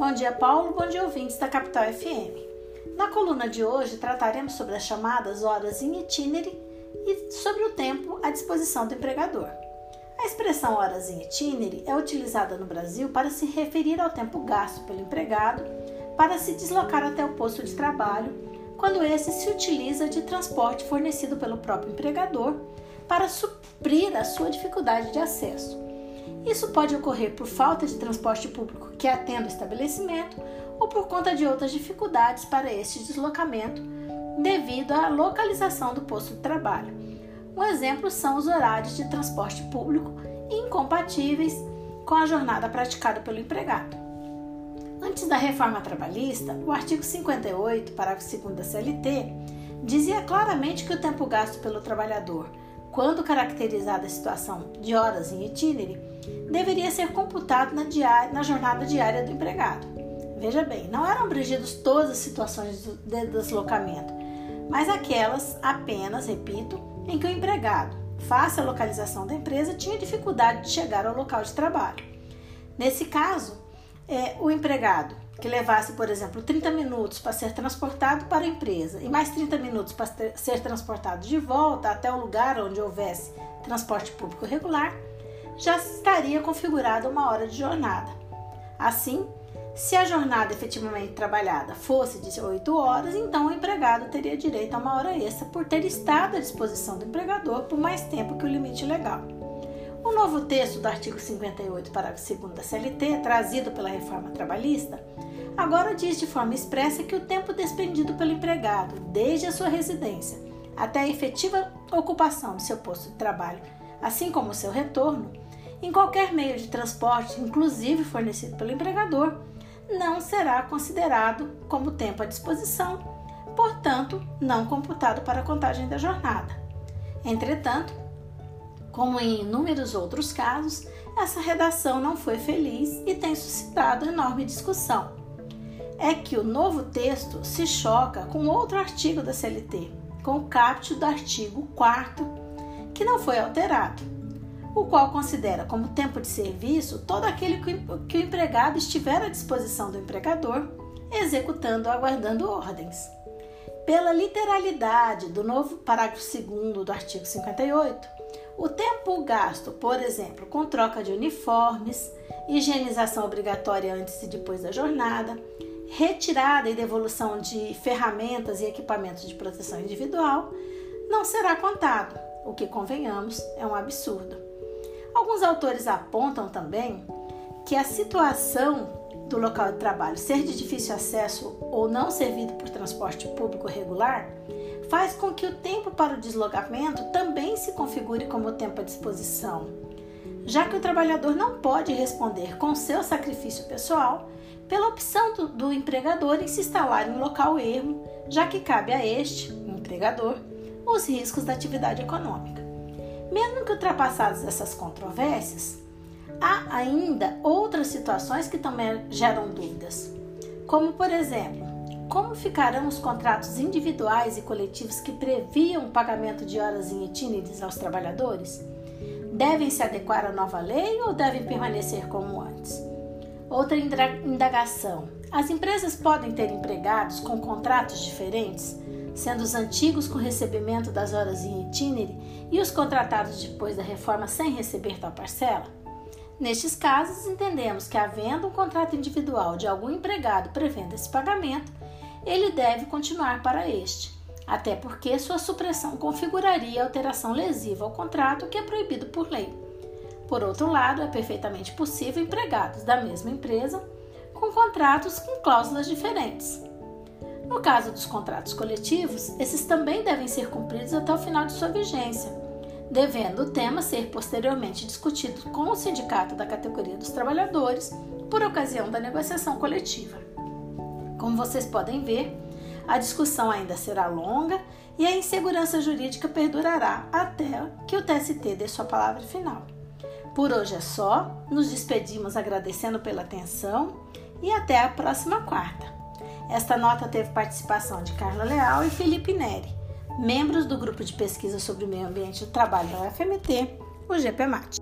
Bom dia, Paulo. Bom dia, ouvintes da Capital FM. Na coluna de hoje trataremos sobre as chamadas horas in itinere e sobre o tempo à disposição do empregador. A expressão horas in itinere é utilizada no Brasil para se referir ao tempo gasto pelo empregado para se deslocar até o posto de trabalho, quando esse se utiliza de transporte fornecido pelo próprio empregador para suprir a sua dificuldade de acesso. Isso pode ocorrer por falta de transporte público que atenda o estabelecimento ou por conta de outras dificuldades para este deslocamento devido à localização do posto de trabalho. Um exemplo são os horários de transporte público incompatíveis com a jornada praticada pelo empregado. Antes da reforma trabalhista, o artigo 58, parágrafo 2 da CLT, dizia claramente que o tempo gasto pelo trabalhador, quando caracterizada a situação de horas em itinere, deveria ser computado na, diária, na jornada diária do empregado. Veja bem, não eram abrangidas todas as situações de deslocamento, mas aquelas apenas, repito, em que o empregado, face à localização da empresa, tinha dificuldade de chegar ao local de trabalho. Nesse caso, é, o empregado que levasse, por exemplo, 30 minutos para ser transportado para a empresa e mais 30 minutos para ser transportado de volta até o lugar onde houvesse transporte público regular, já estaria configurada uma hora de jornada. Assim, se a jornada efetivamente trabalhada fosse de 8 horas, então o empregado teria direito a uma hora extra por ter estado à disposição do empregador por mais tempo que o limite legal. O novo texto do artigo 58, parágrafo 2 da CLT, trazido pela reforma trabalhista, agora diz de forma expressa que o tempo despendido pelo empregado, desde a sua residência até a efetiva ocupação de seu posto de trabalho, assim como o seu retorno, em qualquer meio de transporte, inclusive fornecido pelo empregador, não será considerado como tempo à disposição, portanto, não computado para a contagem da jornada. Entretanto, como em inúmeros outros casos, essa redação não foi feliz e tem suscitado enorme discussão. É que o novo texto se choca com outro artigo da CLT, com o caput do artigo 4, que não foi alterado o qual considera como tempo de serviço todo aquele que o empregado estiver à disposição do empregador, executando ou aguardando ordens. Pela literalidade do novo parágrafo 2 do artigo 58, o tempo gasto, por exemplo, com troca de uniformes, higienização obrigatória antes e depois da jornada, retirada e devolução de ferramentas e equipamentos de proteção individual, não será contado, o que, convenhamos, é um absurdo. Alguns autores apontam também que a situação do local de trabalho ser de difícil acesso ou não servido por transporte público regular faz com que o tempo para o deslocamento também se configure como tempo à disposição, já que o trabalhador não pode responder com seu sacrifício pessoal pela opção do, do empregador em se instalar em um local ermo, já que cabe a este, o empregador, os riscos da atividade econômica. Mesmo que ultrapassadas essas controvérsias, há ainda outras situações que também geram dúvidas, como por exemplo, como ficarão os contratos individuais e coletivos que previam o pagamento de horas em itineres aos trabalhadores? Devem se adequar à nova lei ou devem permanecer como antes? Outra indagação: as empresas podem ter empregados com contratos diferentes sendo os antigos com recebimento das horas em itinere e os contratados depois da reforma sem receber tal parcela? Nestes casos, entendemos que, havendo um contrato individual de algum empregado prevendo esse pagamento, ele deve continuar para este, até porque sua supressão configuraria alteração lesiva ao contrato que é proibido por lei. Por outro lado, é perfeitamente possível empregados da mesma empresa com contratos com cláusulas diferentes, no caso dos contratos coletivos, esses também devem ser cumpridos até o final de sua vigência, devendo o tema ser posteriormente discutido com o sindicato da categoria dos trabalhadores por ocasião da negociação coletiva. Como vocês podem ver, a discussão ainda será longa e a insegurança jurídica perdurará até que o TST dê sua palavra final. Por hoje é só, nos despedimos agradecendo pela atenção e até a próxima quarta. Esta nota teve participação de Carla Leal e Felipe Neri, membros do grupo de pesquisa sobre o meio ambiente e trabalho da UFMT, o GPMAT.